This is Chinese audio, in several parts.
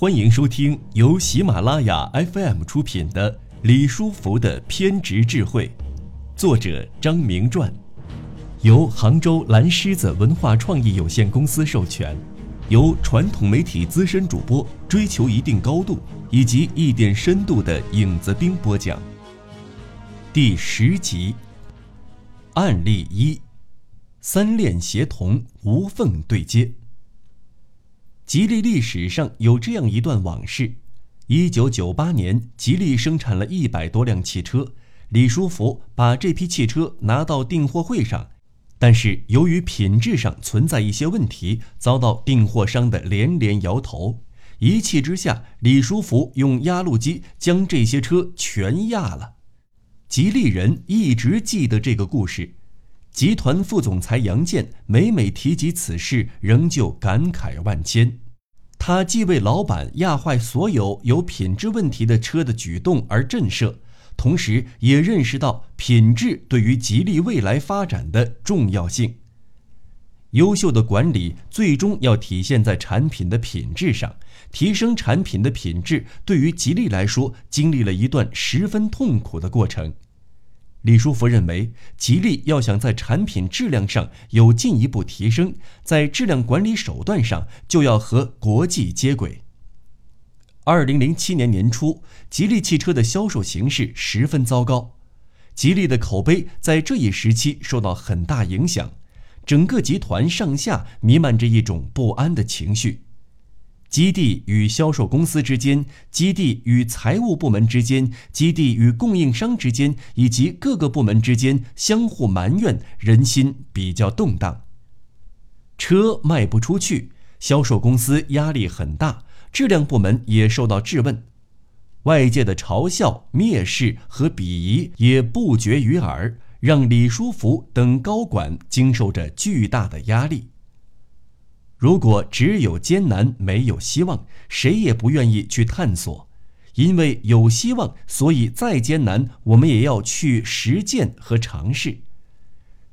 欢迎收听由喜马拉雅 FM 出品的《李书福的偏执智慧》，作者张明传，由杭州蓝狮子文化创意有限公司授权，由传统媒体资深主播追求一定高度以及一点深度的影子兵播讲。第十集，案例一：三链协同，无缝对接。吉利历史上有这样一段往事：一九九八年，吉利生产了一百多辆汽车，李书福把这批汽车拿到订货会上，但是由于品质上存在一些问题，遭到订货商的连连摇头。一气之下，李书福用压路机将这些车全压了。吉利人一直记得这个故事，集团副总裁杨建每每提及此事，仍旧感慨万千。他既为老板压坏所有有品质问题的车的举动而震慑，同时也认识到品质对于吉利未来发展的重要性。优秀的管理最终要体现在产品的品质上，提升产品的品质对于吉利来说，经历了一段十分痛苦的过程。李书福认为，吉利要想在产品质量上有进一步提升，在质量管理手段上就要和国际接轨。二零零七年年初，吉利汽车的销售形势十分糟糕，吉利的口碑在这一时期受到很大影响，整个集团上下弥漫着一种不安的情绪。基地与销售公司之间，基地与财务部门之间，基地与供应商之间，以及各个部门之间相互埋怨，人心比较动荡。车卖不出去，销售公司压力很大，质量部门也受到质问，外界的嘲笑、蔑视和鄙夷也不绝于耳，让李书福等高管经受着巨大的压力。如果只有艰难没有希望，谁也不愿意去探索。因为有希望，所以再艰难，我们也要去实践和尝试。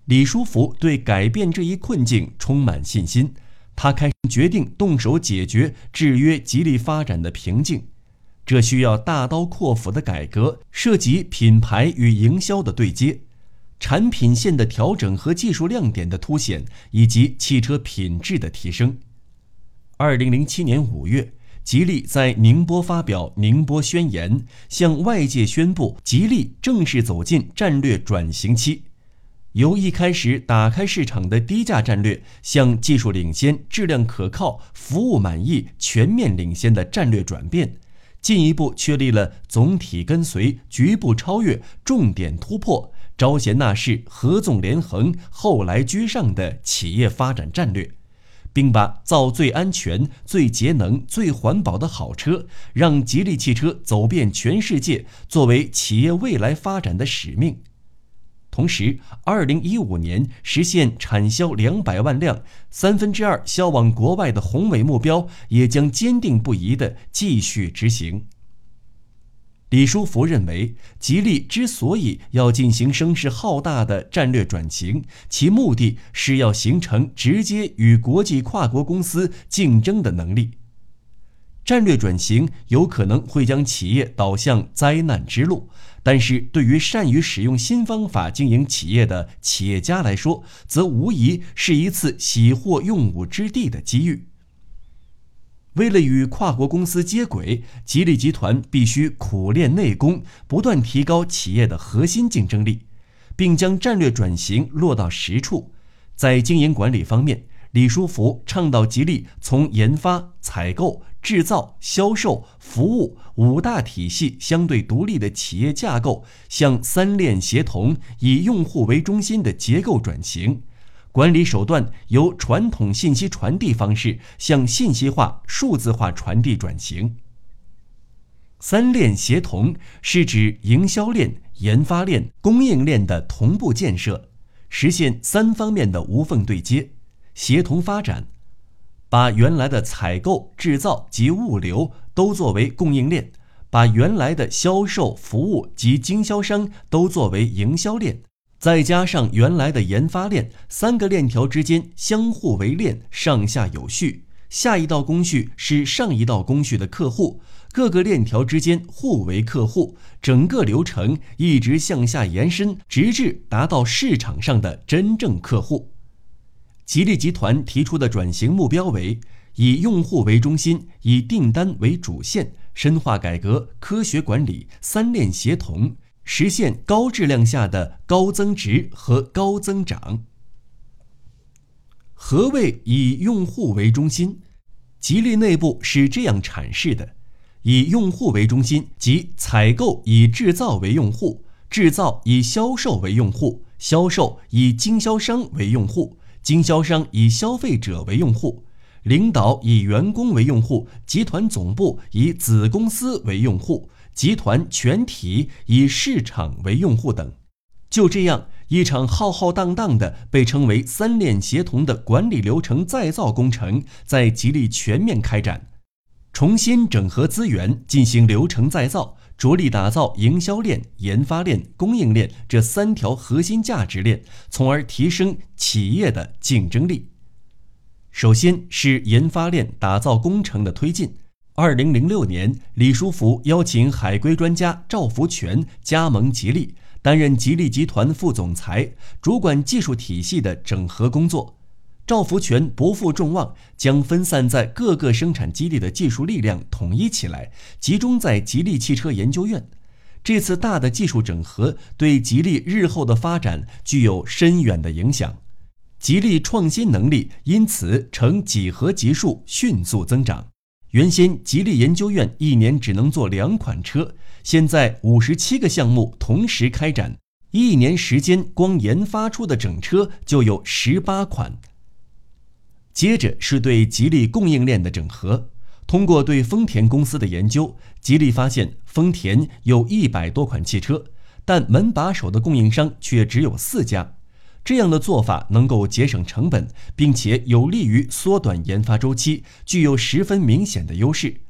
李书福对改变这一困境充满信心，他开决定动手解决制约吉利发展的瓶颈。这需要大刀阔斧的改革，涉及品牌与营销的对接。产品线的调整和技术亮点的凸显，以及汽车品质的提升。二零零七年五月，吉利在宁波发表《宁波宣言》，向外界宣布吉利正式走进战略转型期，由一开始打开市场的低价战略，向技术领先、质量可靠、服务满意、全面领先的战略转变，进一步确立了总体跟随、局部超越、重点突破。招贤纳士、合纵连横、后来居上的企业发展战略，并把造最安全、最节能、最环保的好车，让吉利汽车走遍全世界，作为企业未来发展的使命。同时，二零一五年实现产销两百万辆、三分之二销往国外的宏伟目标，也将坚定不移地继续执行。李书福认为，吉利之所以要进行声势浩大的战略转型，其目的是要形成直接与国际跨国公司竞争的能力。战略转型有可能会将企业导向灾难之路，但是对于善于使用新方法经营企业的企业家来说，则无疑是一次喜获用武之地的机遇。为了与跨国公司接轨，吉利集团必须苦练内功，不断提高企业的核心竞争力，并将战略转型落到实处。在经营管理方面，李书福倡导吉利从研发、采购、制造、销售、服务五大体系相对独立的企业架构，向三链协同、以用户为中心的结构转型。管理手段由传统信息传递方式向信息化、数字化传递转型。三链协同是指营销链、研发链、供应链的同步建设，实现三方面的无缝对接、协同发展，把原来的采购、制造及物流都作为供应链，把原来的销售、服务及经销商都作为营销链。再加上原来的研发链，三个链条之间相互为链，上下有序，下一道工序是上一道工序的客户，各个链条之间互为客户，整个流程一直向下延伸，直至达到市场上的真正客户。吉利集团提出的转型目标为：以用户为中心，以订单为主线，深化改革、科学管理、三链协同，实现高质量下的高增值和高增长。何谓以用户为中心？吉利内部是这样阐释的：以用户为中心，即采购以制造为用户，制造以销售为用户，销售以经销商为用户，经销商以消费者为用户，领导以员工为用户，集团总部以子公司为用户，集团全体以市场为用户等。就这样。一场浩浩荡荡的被称为“三链协同”的管理流程再造工程在吉利全面开展，重新整合资源进行流程再造，着力打造营销链、研发链、供应链这三条核心价值链，从而提升企业的竞争力。首先是研发链打造工程的推进。二零零六年，李书福邀请海归专家赵福全加盟吉利。担任吉利集团副总裁，主管技术体系的整合工作。赵福全不负众望，将分散在各个生产基地的技术力量统一起来，集中在吉利汽车研究院。这次大的技术整合对吉利日后的发展具有深远的影响，吉利创新能力因此呈几何级数迅速增长。原先吉利研究院一年只能做两款车。现在五十七个项目同时开展，一年时间光研发出的整车就有十八款。接着是对吉利供应链的整合，通过对丰田公司的研究，吉利发现丰田有一百多款汽车，但门把手的供应商却只有四家。这样的做法能够节省成本，并且有利于缩短研发周期，具有十分明显的优势。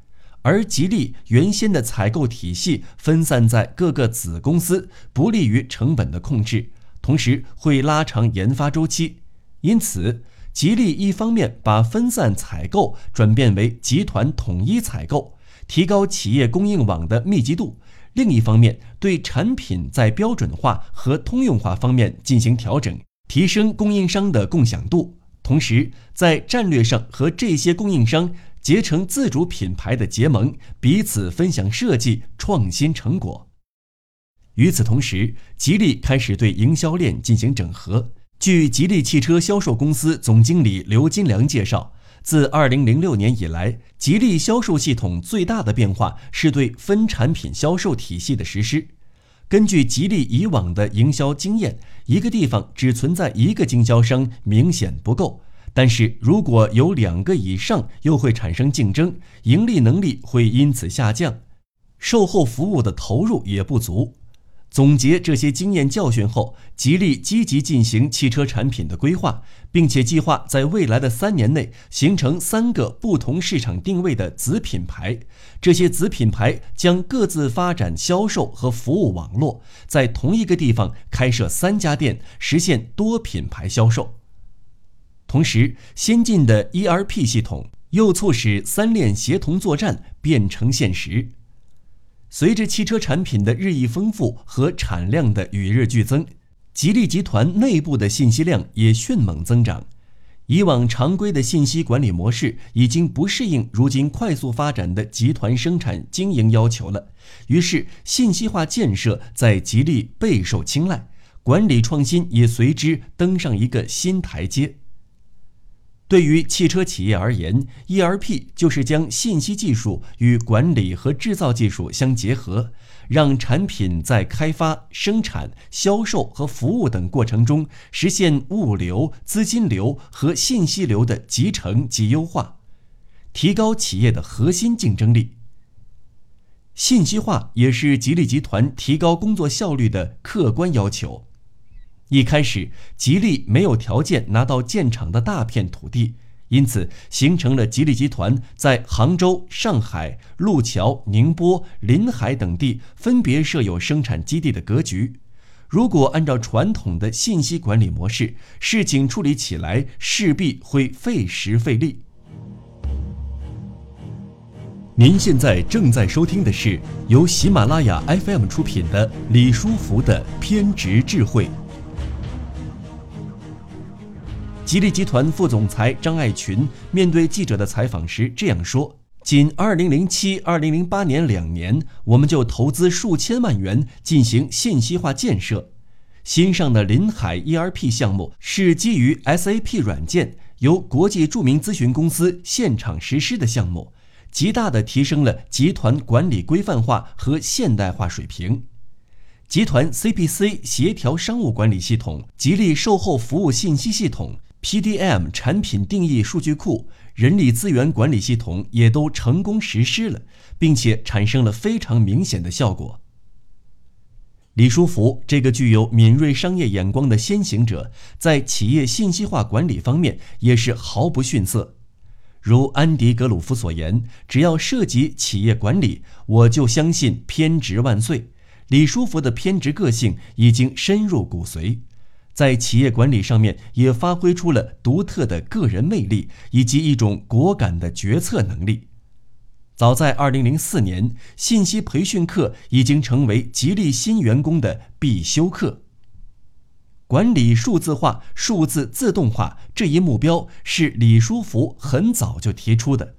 而吉利原先的采购体系分散在各个子公司，不利于成本的控制，同时会拉长研发周期。因此，吉利一方面把分散采购转变为集团统一采购，提高企业供应网的密集度；另一方面，对产品在标准化和通用化方面进行调整，提升供应商的共享度，同时在战略上和这些供应商。结成自主品牌的结盟，彼此分享设计创新成果。与此同时，吉利开始对营销链进行整合。据吉利汽车销售公司总经理刘金良介绍，自2006年以来，吉利销售系统最大的变化是对分产品销售体系的实施。根据吉利以往的营销经验，一个地方只存在一个经销商明显不够。但是如果有两个以上，又会产生竞争，盈利能力会因此下降，售后服务的投入也不足。总结这些经验教训后，吉利积极进行汽车产品的规划，并且计划在未来的三年内形成三个不同市场定位的子品牌。这些子品牌将各自发展销售和服务网络，在同一个地方开设三家店，实现多品牌销售。同时，先进的 ERP 系统又促使三链协同作战变成现实。随着汽车产品的日益丰富和产量的与日俱增，吉利集团内部的信息量也迅猛增长。以往常规的信息管理模式已经不适应如今快速发展的集团生产经营要求了，于是信息化建设在吉利备受青睐，管理创新也随之登上一个新台阶。对于汽车企业而言，ERP 就是将信息技术与管理和制造技术相结合，让产品在开发、生产、销售和服务等过程中实现物流、资金流和信息流的集成及优化，提高企业的核心竞争力。信息化也是吉利集团提高工作效率的客观要求。一开始，吉利没有条件拿到建厂的大片土地，因此形成了吉利集团在杭州、上海、路桥、宁波、临海等地分别设有生产基地的格局。如果按照传统的信息管理模式，事情处理起来势必会费时费力。您现在正在收听的是由喜马拉雅 FM 出品的李书福的偏执智慧。吉利集团副总裁张爱群面对记者的采访时这样说：“仅2007、2008年两年，我们就投资数千万元进行信息化建设。新上的临海 ERP 项目是基于 SAP 软件，由国际著名咨询公司现场实施的项目。”极大地提升了集团管理规范化和现代化水平。集团 CPC 协调商务管理系统、吉利售后服务信息系统、PDM 产品定义数据库、人力资源管理系统也都成功实施了，并且产生了非常明显的效果。李书福这个具有敏锐商业眼光的先行者，在企业信息化管理方面也是毫不逊色。如安迪·格鲁夫所言：“只要涉及企业管理，我就相信偏执万岁。”李书福的偏执个性已经深入骨髓，在企业管理上面也发挥出了独特的个人魅力以及一种果敢的决策能力。早在2004年，信息培训课已经成为吉利新员工的必修课。管理数字化、数字自动化这一目标是李书福很早就提出的。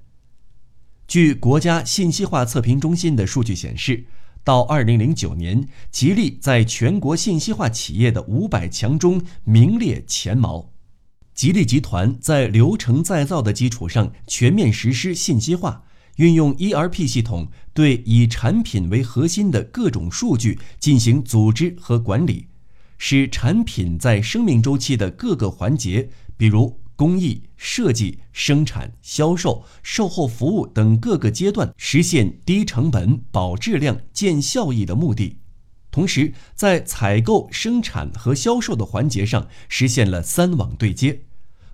据国家信息化测评中心的数据显示，到2009年，吉利在全国信息化企业的五百强中名列前茅。吉利集团在流程再造的基础上全面实施信息化，运用 ERP 系统对以产品为核心的各种数据进行组织和管理。使产品在生命周期的各个环节，比如工艺、设计、生产、销售、售后服务等各个阶段，实现低成本、保质量、见效益的目的。同时，在采购、生产和销售的环节上，实现了三网对接。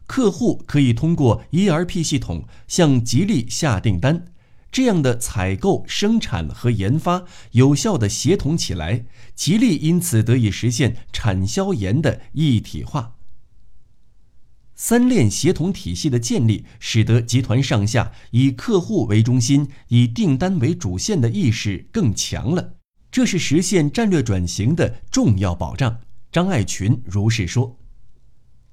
客户可以通过 ERP 系统向吉利下订单。这样的采购、生产和研发有效的协同起来，吉利因此得以实现产销研的一体化。三链协同体系的建立，使得集团上下以客户为中心、以订单为主线的意识更强了。这是实现战略转型的重要保障。张爱群如是说。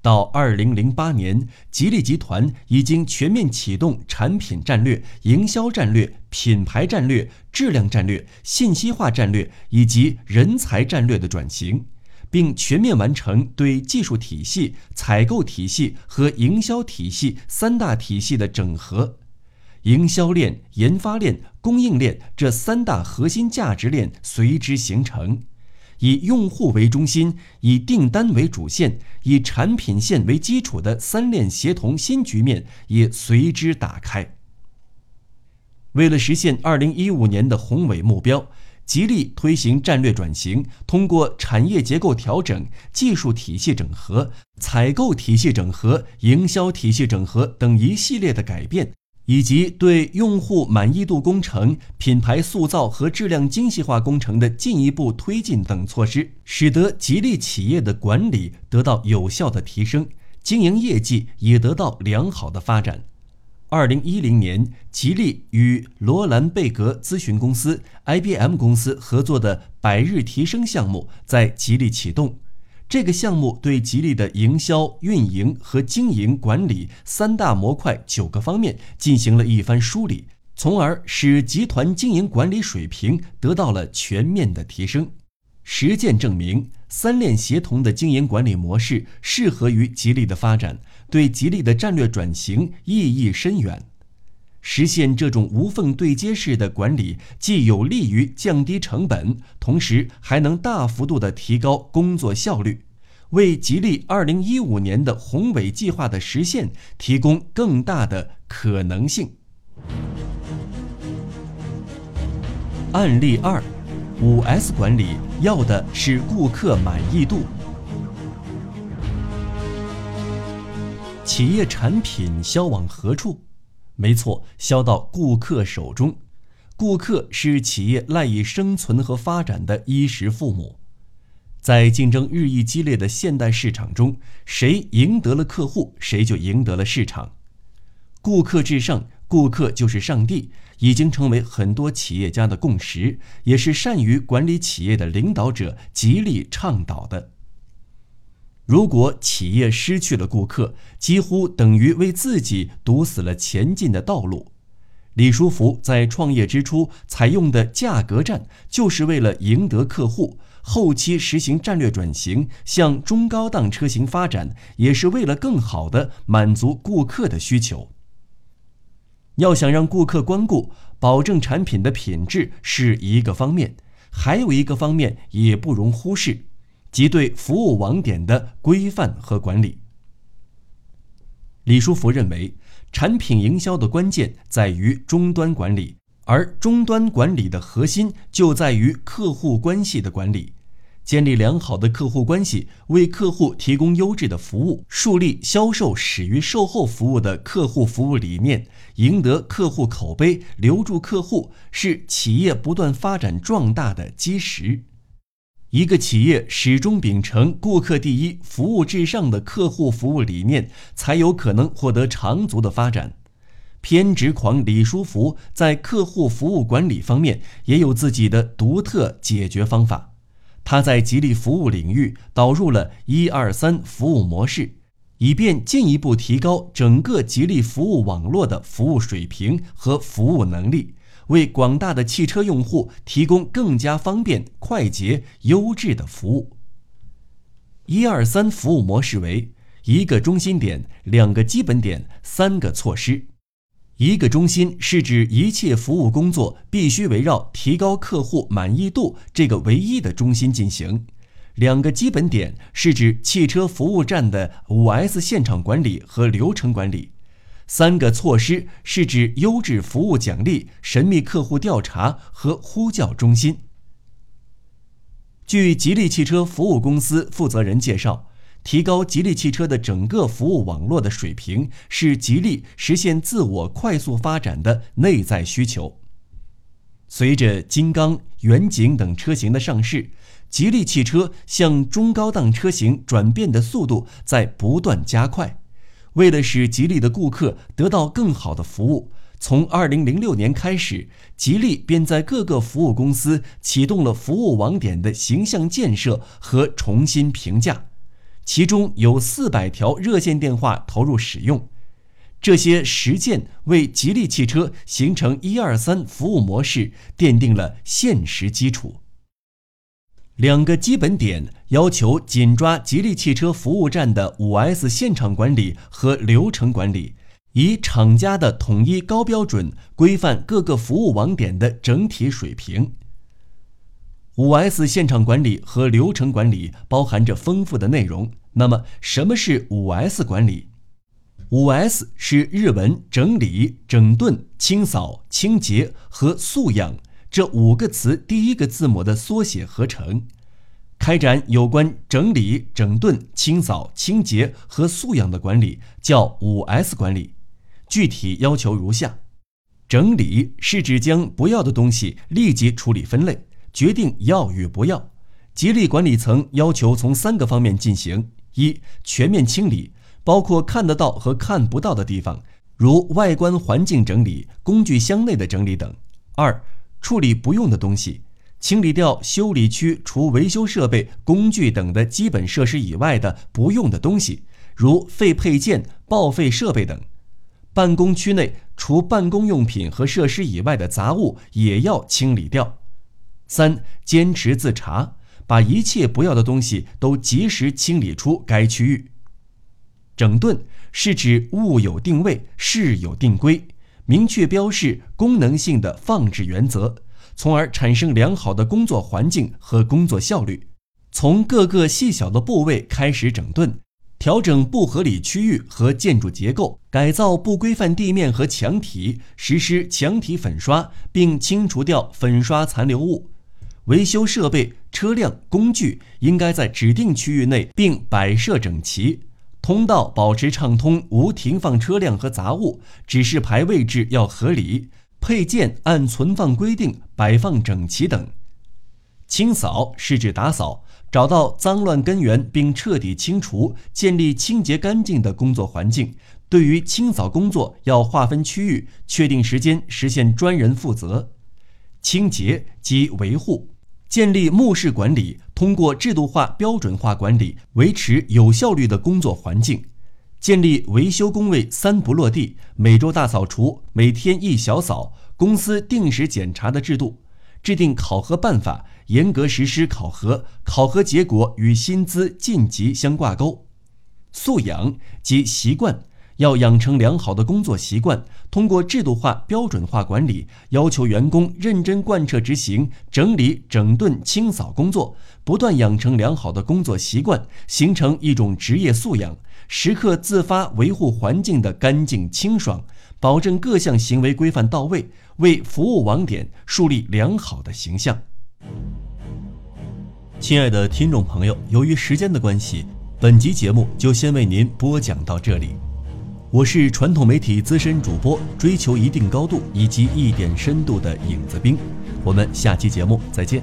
到二零零八年，吉利集团已经全面启动产品战略、营销战略、品牌战略、质量战略、信息化战略以及人才战略的转型，并全面完成对技术体系、采购体系和营销体系三大体系的整合，营销链、研发链、供应链这三大核心价值链随之形成。以用户为中心、以订单为主线、以产品线为基础的三链协同新局面也随之打开。为了实现二零一五年的宏伟目标，吉利推行战略转型，通过产业结构调整、技术体系整合、采购体系整合、营销体系整合等一系列的改变。以及对用户满意度工程、品牌塑造和质量精细化工程的进一步推进等措施，使得吉利企业的管理得到有效的提升，经营业绩也得到良好的发展。二零一零年，吉利与罗兰贝格咨询公司、IBM 公司合作的百日提升项目在吉利启动。这个项目对吉利的营销、运营和经营管理三大模块九个方面进行了一番梳理，从而使集团经营管理水平得到了全面的提升。实践证明，三链协同的经营管理模式适合于吉利的发展，对吉利的战略转型意义深远。实现这种无缝对接式的管理，既有利于降低成本，同时还能大幅度的提高工作效率，为吉利2015年的宏伟计划的实现提供更大的可能性。案例二，5S 管理要的是顾客满意度。企业产品销往何处？没错，销到顾客手中。顾客是企业赖以生存和发展的衣食父母。在竞争日益激烈的现代市场中，谁赢得了客户，谁就赢得了市场。顾客至上，顾客就是上帝，已经成为很多企业家的共识，也是善于管理企业的领导者极力倡导的。如果企业失去了顾客，几乎等于为自己堵死了前进的道路。李书福在创业之初采用的价格战，就是为了赢得客户；后期实行战略转型，向中高档车型发展，也是为了更好的满足顾客的需求。要想让顾客光顾，保证产品的品质是一个方面，还有一个方面也不容忽视，即对服务网点的规范和管理。李书福认为。产品营销的关键在于终端管理，而终端管理的核心就在于客户关系的管理。建立良好的客户关系，为客户提供优质的服务，树立销售始于售后服务的客户服务理念，赢得客户口碑，留住客户，是企业不断发展壮大的基石。一个企业始终秉承“顾客第一，服务至上”的客户服务理念，才有可能获得长足的发展。偏执狂李书福在客户服务管理方面也有自己的独特解决方法。他在吉利服务领域导入了一二三服务模式，以便进一步提高整个吉利服务网络的服务水平和服务能力。为广大的汽车用户提供更加方便、快捷、优质的服务。一二三服务模式为一个中心点、两个基本点、三个措施。一个中心是指一切服务工作必须围绕提高客户满意度这个唯一的中心进行。两个基本点是指汽车服务站的五 S 现场管理和流程管理。三个措施是指优质服务奖励、神秘客户调查和呼叫中心。据吉利汽车服务公司负责人介绍，提高吉利汽车的整个服务网络的水平是吉利实现自我快速发展的内在需求。随着金刚、远景等车型的上市，吉利汽车向中高档车型转变的速度在不断加快。为了使吉利的顾客得到更好的服务，从二零零六年开始，吉利便在各个服务公司启动了服务网点的形象建设和重新评价，其中有四百条热线电话投入使用。这些实践为吉利汽车形成一二三服务模式奠定了现实基础。两个基本点要求紧抓吉利汽车服务站的五 S 现场管理和流程管理，以厂家的统一高标准规范各个服务网点的整体水平。五 S 现场管理和流程管理包含着丰富的内容。那么，什么是五 S 管理？五 S 是日文“整理、整顿、清扫、清洁和素养”。这五个词第一个字母的缩写合成，开展有关整理、整顿、清扫、清洁和素养的管理，叫五 S 管理。具体要求如下：整理是指将不要的东西立即处理分类，决定要与不要。吉利管理层要求从三个方面进行：一、全面清理，包括看得到和看不到的地方，如外观环境整理、工具箱内的整理等；二、处理不用的东西，清理掉修理区除维修设备、工具等的基本设施以外的不用的东西，如废配件、报废设备等。办公区内除办公用品和设施以外的杂物也要清理掉。三、坚持自查，把一切不要的东西都及时清理出该区域。整顿是指物有定位，事有定规。明确标示功能性的放置原则，从而产生良好的工作环境和工作效率。从各个细小的部位开始整顿，调整不合理区域和建筑结构，改造不规范地面和墙体，实施墙体粉刷，并清除掉粉刷残留物。维修设备、车辆、工具应该在指定区域内并摆设整齐。通道保持畅通，无停放车辆和杂物，指示牌位置要合理，配件按存放规定摆放整齐等。清扫是指打扫，找到脏乱根源并彻底清除，建立清洁干净的工作环境，对于清扫工作要划分区域，确定时间，实现专人负责。清洁及维护，建立目视管理，通过制度化、标准化管理，维持有效率的工作环境。建立维修工位三不落地，每周大扫除，每天一小扫，公司定时检查的制度。制定考核办法，严格实施考核，考核结果与薪资晋级相挂钩。素养及习惯，要养成良好的工作习惯，通过制度化、标准化管理，要求员工认真贯彻执行整理、整顿、清扫工作，不断养成良好的工作习惯，形成一种职业素养，时刻自发维护环境的干净清爽，保证各项行为规范到位，为服务网点树立良好的形象。亲爱的听众朋友，由于时间的关系。本集节目就先为您播讲到这里，我是传统媒体资深主播，追求一定高度以及一点深度的影子兵，我们下期节目再见。